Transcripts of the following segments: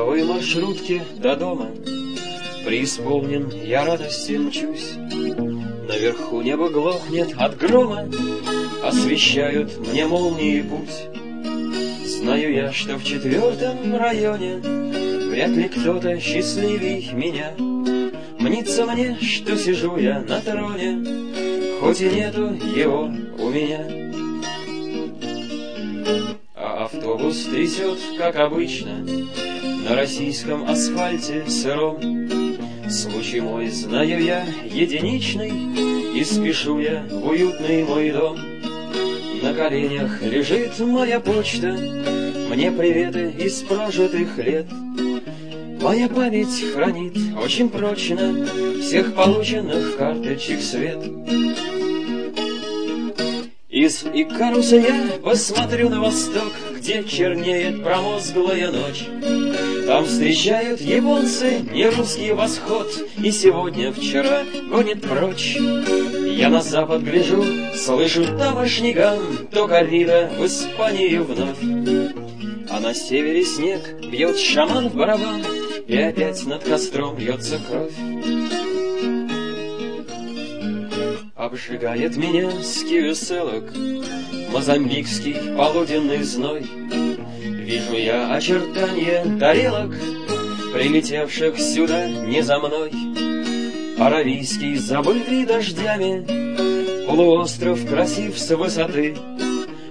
маршрутке до дома. Преисполнен я радости мчусь. Наверху небо глохнет от грома, Освещают мне молнии путь. Знаю я, что в четвертом районе Вряд ли кто-то счастливей меня. Мнится мне, что сижу я на троне, Хоть и нету его у меня. А автобус трясет, как обычно, На российском асфальте сыром. Случай мой, знаю я, единичный, И спешу я в уютный мой дом. На коленях лежит моя почта, Мне приветы из прожитых лет — Моя память хранит очень прочно Всех полученных карточек свет. Из Икаруса я посмотрю на восток, Где чернеет промозглая ночь. Там встречают японцы нерусский восход, И сегодня, вчера гонит прочь. Я на запад гляжу, слышу тамошний гам, То коррида в Испании вновь. А на севере снег бьет шаман в барабан, и опять над костром льется кровь. Обжигает меня с киоселок Мозамбикский полуденный зной. Вижу я очертания тарелок, Прилетевших сюда не за мной. Аравийский, забытый дождями, Полуостров красив с высоты.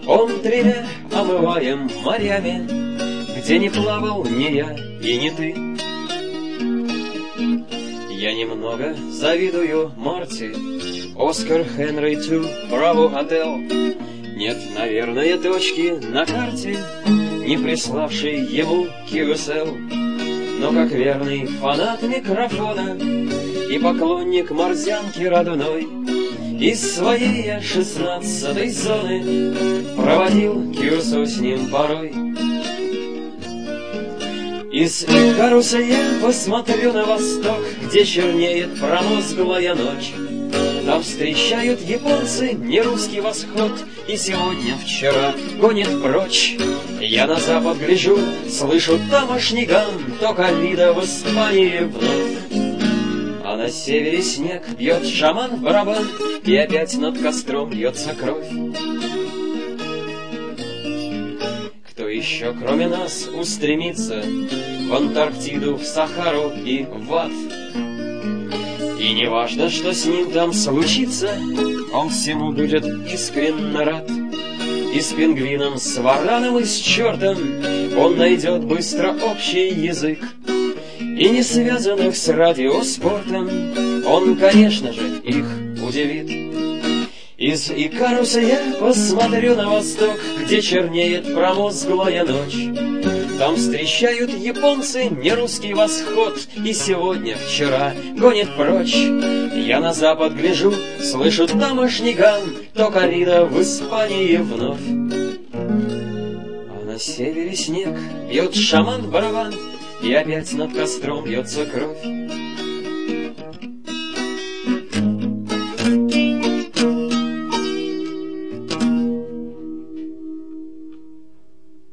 Он тремя омываем морями, Где не плавал ни я и не ты. Я немного завидую Марти, Оскар Хенри Ту, Браво Отел. Нет, наверное, точки на карте, Не приславшей ему QSL. Но как верный фанат микрофона И поклонник морзянки родной, Из своей шестнадцатой зоны Проводил кюрсу с ним порой. Из Икаруса я посмотрю на восток, Где чернеет промозглая ночь. Там встречают японцы нерусский восход, И сегодня, вчера гонит прочь. Я на запад гляжу, слышу тамошний гам, То ковида в Испании вновь. А на севере снег бьет шаман в барабан, И опять над костром льется кровь. Еще кроме нас устремится В Антарктиду, в Сахару и в ад. И не важно, что с ним там случится, Он всему будет искренне рад. И с пингвином, с вараном и с чертом Он найдет быстро общий язык. И не связанных с радиоспортом Он, конечно же, их удивит. Из Икаруса я посмотрю на восток, Где чернеет промозглая ночь. Там встречают японцы нерусский восход, И сегодня, вчера гонит прочь. Я на запад гляжу, слышу тамошний гам, То корида в Испании вновь. А на севере снег, бьет шаман барабан, И опять над костром бьется кровь.